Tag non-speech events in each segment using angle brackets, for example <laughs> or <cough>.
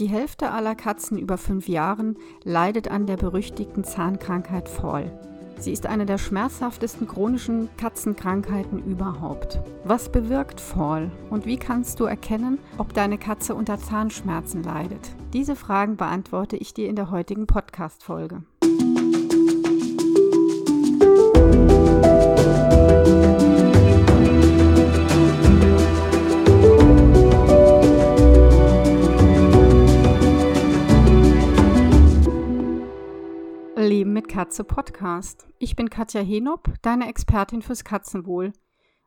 Die Hälfte aller Katzen über fünf Jahren leidet an der berüchtigten Zahnkrankheit Fall. Sie ist eine der schmerzhaftesten chronischen Katzenkrankheiten überhaupt. Was bewirkt Fall und wie kannst du erkennen, ob deine Katze unter Zahnschmerzen leidet? Diese Fragen beantworte ich dir in der heutigen Podcast-Folge. Katze Podcast. Ich bin Katja Henop, deine Expertin fürs Katzenwohl.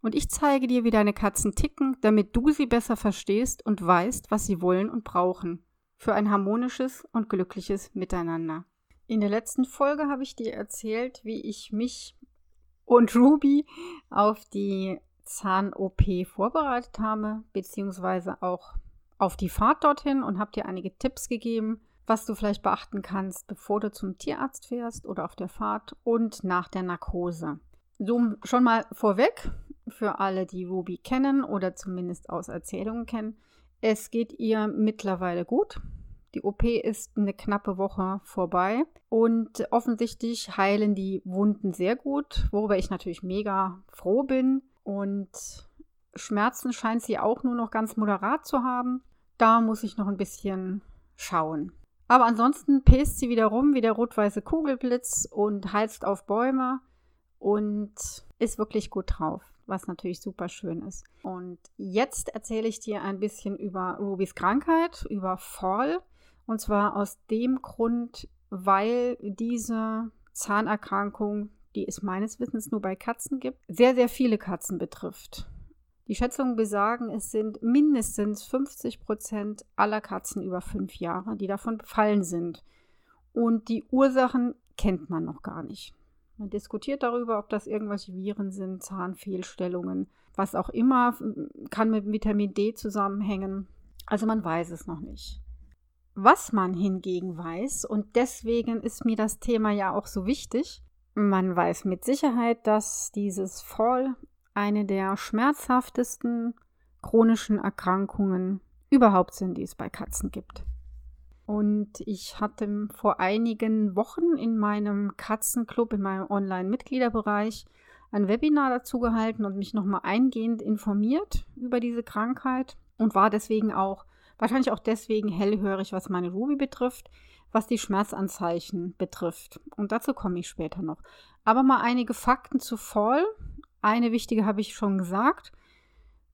Und ich zeige dir, wie deine Katzen ticken, damit du sie besser verstehst und weißt, was sie wollen und brauchen. Für ein harmonisches und glückliches Miteinander. In der letzten Folge habe ich dir erzählt, wie ich mich und Ruby auf die Zahn-OP vorbereitet habe, beziehungsweise auch auf die Fahrt dorthin und habe dir einige Tipps gegeben, was du vielleicht beachten kannst, bevor du zum Tierarzt fährst oder auf der Fahrt und nach der Narkose. So schon mal vorweg für alle, die Ruby kennen oder zumindest aus Erzählungen kennen. Es geht ihr mittlerweile gut. Die OP ist eine knappe Woche vorbei und offensichtlich heilen die Wunden sehr gut, worüber ich natürlich mega froh bin. Und Schmerzen scheint sie auch nur noch ganz moderat zu haben. Da muss ich noch ein bisschen schauen. Aber ansonsten pest sie wieder rum wie der rot-weiße Kugelblitz und heizt auf Bäume und ist wirklich gut drauf, was natürlich super schön ist. Und jetzt erzähle ich dir ein bisschen über Rubys Krankheit, über Fall. Und zwar aus dem Grund, weil diese Zahnerkrankung, die es meines Wissens nur bei Katzen gibt, sehr, sehr viele Katzen betrifft. Die Schätzungen besagen, es sind mindestens 50 Prozent aller Katzen über fünf Jahre, die davon befallen sind. Und die Ursachen kennt man noch gar nicht. Man diskutiert darüber, ob das irgendwelche Viren sind, Zahnfehlstellungen, was auch immer, kann mit Vitamin D zusammenhängen. Also man weiß es noch nicht. Was man hingegen weiß, und deswegen ist mir das Thema ja auch so wichtig, man weiß mit Sicherheit, dass dieses Fall eine der schmerzhaftesten chronischen Erkrankungen überhaupt sind, die es bei Katzen gibt. Und ich hatte vor einigen Wochen in meinem Katzenclub, in meinem Online-Mitgliederbereich, ein Webinar dazu gehalten und mich nochmal eingehend informiert über diese Krankheit und war deswegen auch, wahrscheinlich auch deswegen hellhörig, was meine Ruby betrifft, was die Schmerzanzeichen betrifft. Und dazu komme ich später noch. Aber mal einige Fakten zu Fall, eine wichtige habe ich schon gesagt,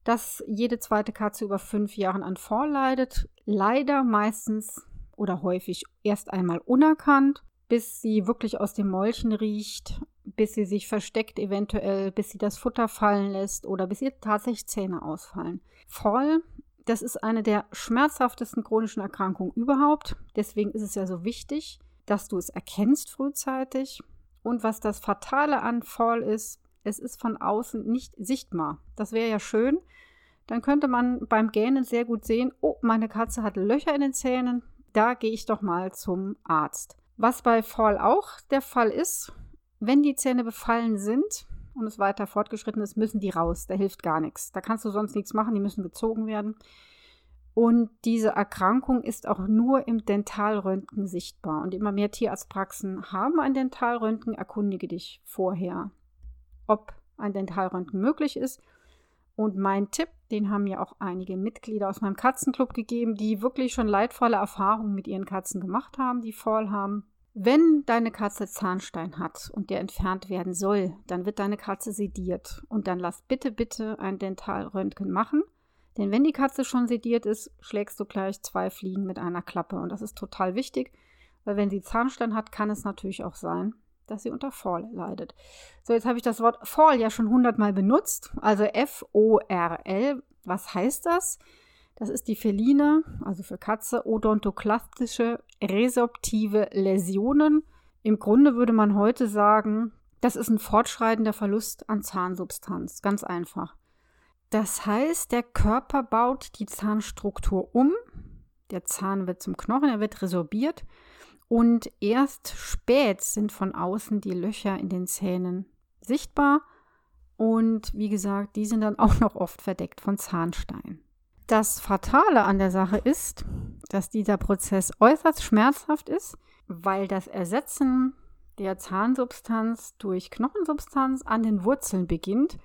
dass jede zweite Katze über fünf Jahren an Fall leidet. Leider meistens oder häufig erst einmal unerkannt, bis sie wirklich aus dem Mäulchen riecht, bis sie sich versteckt eventuell, bis sie das Futter fallen lässt oder bis ihr tatsächlich Zähne ausfallen. Fall, das ist eine der schmerzhaftesten chronischen Erkrankungen überhaupt. Deswegen ist es ja so wichtig, dass du es erkennst frühzeitig. Und was das Fatale an Fall ist, es ist von außen nicht sichtbar. Das wäre ja schön. Dann könnte man beim Gähnen sehr gut sehen, oh, meine Katze hat Löcher in den Zähnen, da gehe ich doch mal zum Arzt. Was bei Fall auch der Fall ist, wenn die Zähne befallen sind und es weiter fortgeschritten ist, müssen die raus. Da hilft gar nichts. Da kannst du sonst nichts machen, die müssen gezogen werden. Und diese Erkrankung ist auch nur im Dentalröntgen sichtbar. Und immer mehr Tierarztpraxen haben ein Dentalröntgen. Erkundige dich vorher ob ein Dentalröntgen möglich ist. Und mein Tipp, den haben mir auch einige Mitglieder aus meinem Katzenclub gegeben, die wirklich schon leidvolle Erfahrungen mit ihren Katzen gemacht haben, die Fall haben. Wenn deine Katze Zahnstein hat und der entfernt werden soll, dann wird deine Katze sediert. Und dann lass bitte, bitte ein Dentalröntgen machen. Denn wenn die Katze schon sediert ist, schlägst du gleich zwei Fliegen mit einer Klappe. Und das ist total wichtig, weil wenn sie Zahnstein hat, kann es natürlich auch sein, dass sie unter Fall leidet. So, jetzt habe ich das Wort Fall ja schon hundertmal benutzt. Also F-O-R-L. Was heißt das? Das ist die feline, also für Katze, odontoklastische resorptive Läsionen. Im Grunde würde man heute sagen, das ist ein fortschreitender Verlust an Zahnsubstanz. Ganz einfach. Das heißt, der Körper baut die Zahnstruktur um. Der Zahn wird zum Knochen, er wird resorbiert und erst spät sind von außen die Löcher in den Zähnen sichtbar. Und wie gesagt, die sind dann <laughs> auch noch oft verdeckt von Zahnstein. Das Fatale an der Sache ist, dass dieser Prozess äußerst schmerzhaft ist, weil das Ersetzen der Zahnsubstanz durch Knochensubstanz an den Wurzeln beginnt.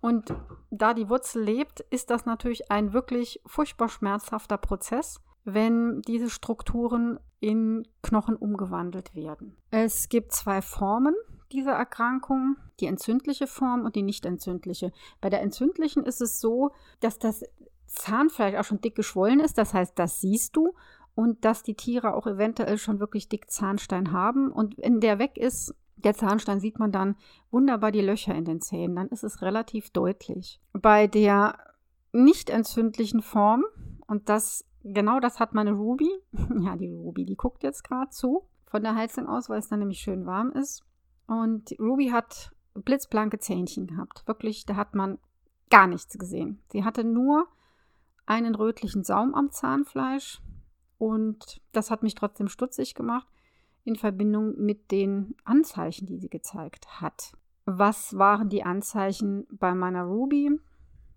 Und da die Wurzel lebt, ist das natürlich ein wirklich furchtbar schmerzhafter Prozess, wenn diese Strukturen in Knochen umgewandelt werden. Es gibt zwei Formen dieser Erkrankung, die entzündliche Form und die nicht entzündliche. Bei der entzündlichen ist es so, dass das Zahnfleisch auch schon dick geschwollen ist, das heißt, das siehst du und dass die Tiere auch eventuell schon wirklich dick Zahnstein haben. Und wenn der weg ist, der Zahnstein, sieht man dann wunderbar die Löcher in den Zähnen. Dann ist es relativ deutlich. Bei der nicht entzündlichen Form, und das genau das hat meine Ruby, <laughs> ja, die Ruby, die guckt jetzt gerade zu von der Heizung aus, weil es dann nämlich schön warm ist. Und Ruby hat blitzblanke Zähnchen gehabt. Wirklich, da hat man gar nichts gesehen. Sie hatte nur einen rötlichen Saum am Zahnfleisch und das hat mich trotzdem stutzig gemacht in Verbindung mit den Anzeichen, die sie gezeigt hat. Was waren die Anzeichen bei meiner Ruby?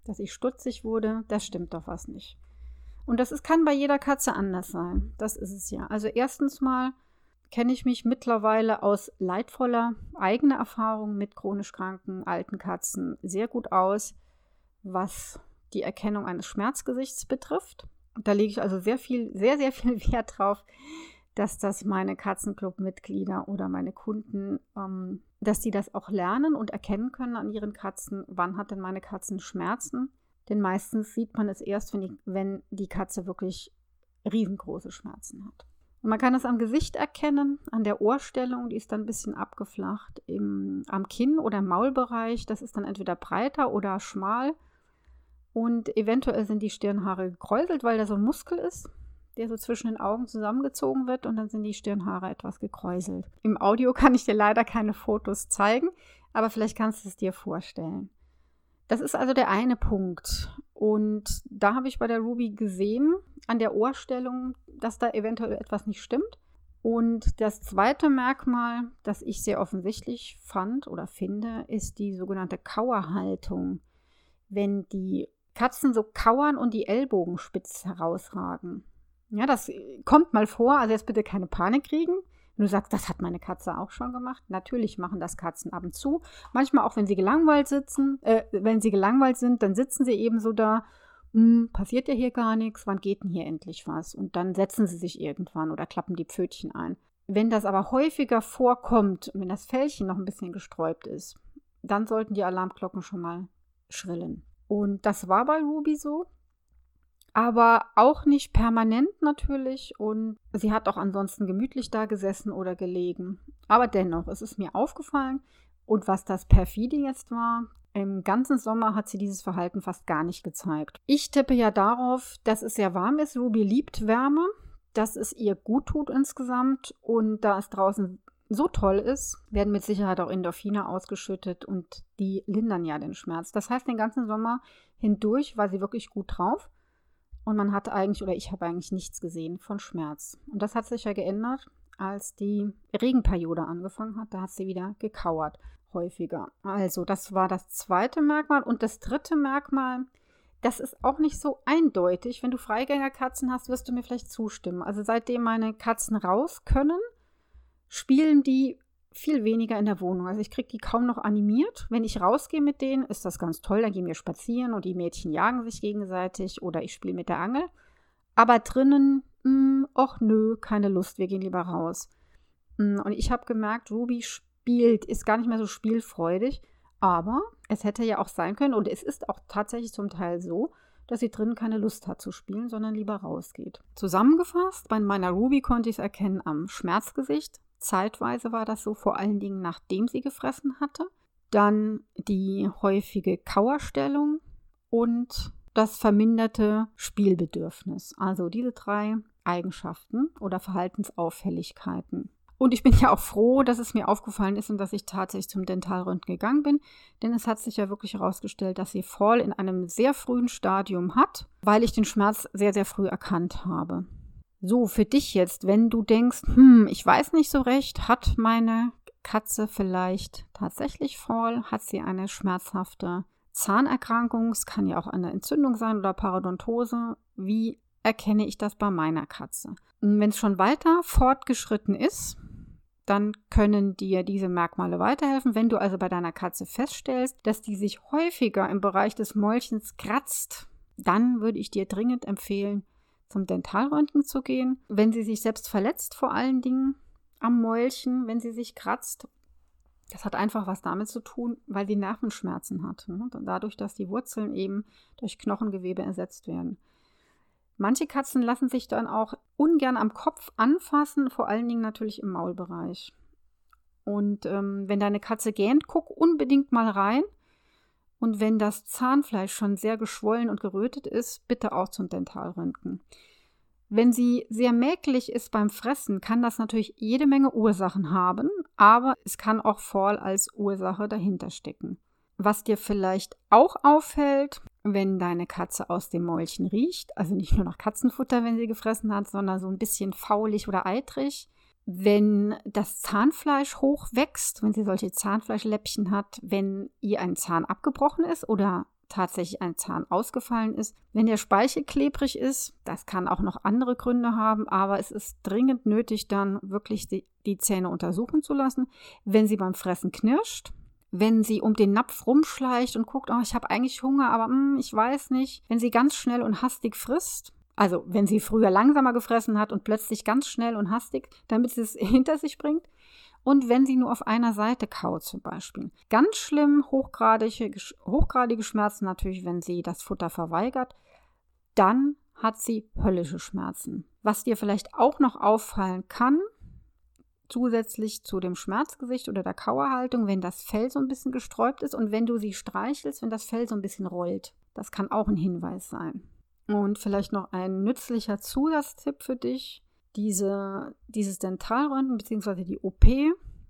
Dass ich stutzig wurde, das stimmt doch was nicht. Und das ist, kann bei jeder Katze anders sein. Das ist es ja. Also erstens mal kenne ich mich mittlerweile aus leidvoller eigener Erfahrung mit chronisch kranken alten Katzen sehr gut aus, was die Erkennung eines Schmerzgesichts betrifft. Da lege ich also sehr viel, sehr, sehr viel <laughs> Wert drauf, dass das meine Katzenclub-Mitglieder oder meine Kunden, ähm, dass die das auch lernen und erkennen können an ihren Katzen, wann hat denn meine Katzen Schmerzen. Denn meistens sieht man es erst, wenn die, wenn die Katze wirklich riesengroße Schmerzen hat. Und man kann es am Gesicht erkennen, an der Ohrstellung, die ist dann ein bisschen abgeflacht, im, am Kinn oder im Maulbereich, das ist dann entweder breiter oder schmal. Und eventuell sind die Stirnhaare gekräuselt, weil da so ein Muskel ist, der so zwischen den Augen zusammengezogen wird und dann sind die Stirnhaare etwas gekräuselt. Im Audio kann ich dir leider keine Fotos zeigen, aber vielleicht kannst du es dir vorstellen. Das ist also der eine Punkt. Und da habe ich bei der Ruby gesehen, an der Ohrstellung, dass da eventuell etwas nicht stimmt. Und das zweite Merkmal, das ich sehr offensichtlich fand oder finde, ist die sogenannte Kauerhaltung. Wenn die Katzen so kauern und die Ellbogen spitz herausragen. Ja, das kommt mal vor. Also jetzt bitte keine Panik kriegen. Wenn du sagst, das hat meine Katze auch schon gemacht. Natürlich machen das Katzen ab und zu. Manchmal auch, wenn sie gelangweilt sitzen, äh, wenn sie gelangweilt sind, dann sitzen sie eben so da. Hm, passiert ja hier gar nichts. Wann geht denn hier endlich was? Und dann setzen sie sich irgendwann oder klappen die Pfötchen ein. Wenn das aber häufiger vorkommt wenn das Fellchen noch ein bisschen gesträubt ist, dann sollten die Alarmglocken schon mal schrillen. Und das war bei Ruby so. Aber auch nicht permanent natürlich. Und sie hat auch ansonsten gemütlich da gesessen oder gelegen. Aber dennoch, es ist mir aufgefallen. Und was das perfide jetzt war, im ganzen Sommer hat sie dieses Verhalten fast gar nicht gezeigt. Ich tippe ja darauf, dass es sehr warm ist. Ruby liebt Wärme, dass es ihr gut tut insgesamt und da es draußen so toll ist, werden mit Sicherheit auch Endorphine ausgeschüttet und die lindern ja den Schmerz. Das heißt, den ganzen Sommer hindurch war sie wirklich gut drauf und man hat eigentlich, oder ich habe eigentlich nichts gesehen von Schmerz. Und das hat sich ja geändert, als die Regenperiode angefangen hat. Da hat sie wieder gekauert, häufiger. Also, das war das zweite Merkmal. Und das dritte Merkmal, das ist auch nicht so eindeutig. Wenn du Freigängerkatzen hast, wirst du mir vielleicht zustimmen. Also, seitdem meine Katzen raus können, spielen die viel weniger in der Wohnung. Also ich kriege die kaum noch animiert. Wenn ich rausgehe mit denen, ist das ganz toll. Dann gehen wir spazieren und die Mädchen jagen sich gegenseitig oder ich spiele mit der Angel. Aber drinnen, mh, hm, och nö, keine Lust, wir gehen lieber raus. Hm, und ich habe gemerkt, Ruby spielt, ist gar nicht mehr so spielfreudig. Aber es hätte ja auch sein können, und es ist auch tatsächlich zum Teil so, dass sie drinnen keine Lust hat zu spielen, sondern lieber rausgeht. Zusammengefasst, bei meiner Ruby konnte ich es erkennen am Schmerzgesicht, Zeitweise war das so, vor allen Dingen nachdem sie gefressen hatte. Dann die häufige Kauerstellung und das verminderte Spielbedürfnis. Also diese drei Eigenschaften oder Verhaltensauffälligkeiten. Und ich bin ja auch froh, dass es mir aufgefallen ist und dass ich tatsächlich zum Dentalröntgen gegangen bin, denn es hat sich ja wirklich herausgestellt, dass sie Fall in einem sehr frühen Stadium hat, weil ich den Schmerz sehr, sehr früh erkannt habe. So, für dich jetzt, wenn du denkst, hm, ich weiß nicht so recht, hat meine Katze vielleicht tatsächlich Fall, hat sie eine schmerzhafte Zahnerkrankung, es kann ja auch eine Entzündung sein oder Parodontose. Wie erkenne ich das bei meiner Katze? Wenn es schon weiter fortgeschritten ist, dann können dir diese Merkmale weiterhelfen. Wenn du also bei deiner Katze feststellst, dass die sich häufiger im Bereich des Mäulchens kratzt, dann würde ich dir dringend empfehlen, zum Dentalröntgen zu gehen. Wenn sie sich selbst verletzt, vor allen Dingen am Mäulchen, wenn sie sich kratzt, das hat einfach was damit zu tun, weil sie Nervenschmerzen hat. Ne? Dadurch, dass die Wurzeln eben durch Knochengewebe ersetzt werden. Manche Katzen lassen sich dann auch ungern am Kopf anfassen, vor allen Dingen natürlich im Maulbereich. Und ähm, wenn deine Katze gähnt, guck unbedingt mal rein. Und wenn das Zahnfleisch schon sehr geschwollen und gerötet ist, bitte auch zum Dentalröntgen. Wenn sie sehr mäkelig ist beim Fressen, kann das natürlich jede Menge Ursachen haben, aber es kann auch Fall als Ursache dahinter stecken. Was dir vielleicht auch auffällt, wenn deine Katze aus dem Mäulchen riecht, also nicht nur nach Katzenfutter, wenn sie gefressen hat, sondern so ein bisschen faulig oder eitrig, wenn das Zahnfleisch hochwächst, wenn sie solche Zahnfleischläppchen hat, wenn ihr ein Zahn abgebrochen ist oder tatsächlich ein Zahn ausgefallen ist. Wenn der Speichel klebrig ist, das kann auch noch andere Gründe haben, aber es ist dringend nötig, dann wirklich die, die Zähne untersuchen zu lassen. Wenn sie beim Fressen knirscht, wenn sie um den Napf rumschleicht und guckt, oh, ich habe eigentlich Hunger, aber mm, ich weiß nicht. Wenn sie ganz schnell und hastig frisst, also wenn sie früher langsamer gefressen hat und plötzlich ganz schnell und hastig, damit sie es <laughs> hinter sich bringt. Und wenn sie nur auf einer Seite kaut zum Beispiel. Ganz schlimm, hochgradige, hochgradige Schmerzen natürlich, wenn sie das Futter verweigert. Dann hat sie höllische Schmerzen. Was dir vielleicht auch noch auffallen kann, zusätzlich zu dem Schmerzgesicht oder der Kauerhaltung, wenn das Fell so ein bisschen gesträubt ist und wenn du sie streichelst, wenn das Fell so ein bisschen rollt. Das kann auch ein Hinweis sein. Und vielleicht noch ein nützlicher Zusatztipp für dich. Diese, dieses Dentalröntgen bzw. die OP,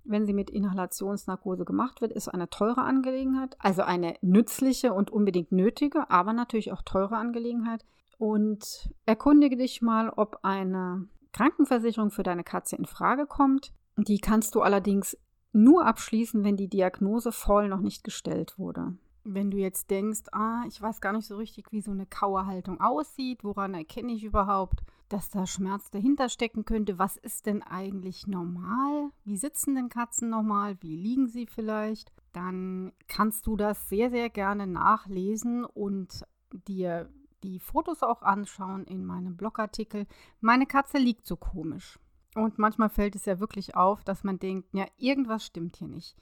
wenn sie mit Inhalationsnarkose gemacht wird, ist eine teure Angelegenheit. Also eine nützliche und unbedingt nötige, aber natürlich auch teure Angelegenheit. Und erkundige dich mal, ob eine Krankenversicherung für deine Katze in Frage kommt. Die kannst du allerdings nur abschließen, wenn die Diagnose voll noch nicht gestellt wurde. Wenn du jetzt denkst, ah, ich weiß gar nicht so richtig, wie so eine Kauerhaltung aussieht, woran erkenne ich überhaupt, dass da Schmerz dahinter stecken könnte, was ist denn eigentlich normal? Wie sitzen denn Katzen normal? Wie liegen sie vielleicht? Dann kannst du das sehr, sehr gerne nachlesen und dir die Fotos auch anschauen in meinem Blogartikel. Meine Katze liegt so komisch. Und manchmal fällt es ja wirklich auf, dass man denkt, ja, irgendwas stimmt hier nicht.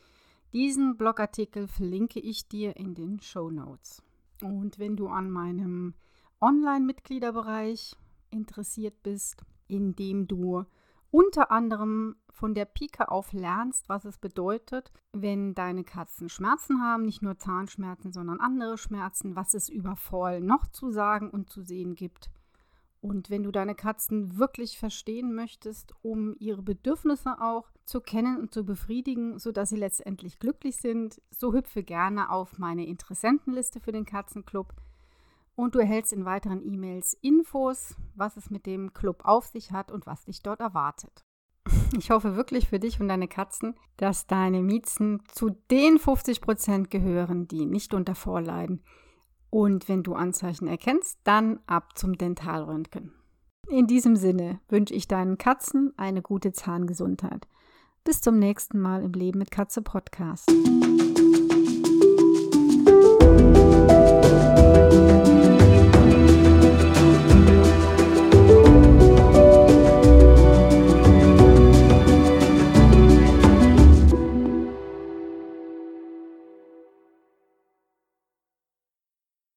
Diesen Blogartikel verlinke ich dir in den Show Notes. Und wenn du an meinem Online-Mitgliederbereich interessiert bist, in dem du unter anderem von der Pike auf lernst, was es bedeutet, wenn deine Katzen Schmerzen haben, nicht nur Zahnschmerzen, sondern andere Schmerzen, was es über Fall noch zu sagen und zu sehen gibt. Und wenn du deine Katzen wirklich verstehen möchtest, um ihre Bedürfnisse auch zu kennen und zu befriedigen, sodass sie letztendlich glücklich sind, so hüpfe gerne auf meine Interessentenliste für den Katzenclub und du erhältst in weiteren E-Mails Infos, was es mit dem Club auf sich hat und was dich dort erwartet. <laughs> Ich hoffe wirklich für dich und deine Katzen, dass deine Miezen zu den 50 Prozent gehören, die nicht unter Vorleiden. Und wenn du Anzeichen erkennst, dann ab zum Dentalröntgen. In diesem Sinne wünsche ich deinen Katzen eine gute Zahngesundheit. Bis zum nächsten Mal im Leben mit Katze Podcast.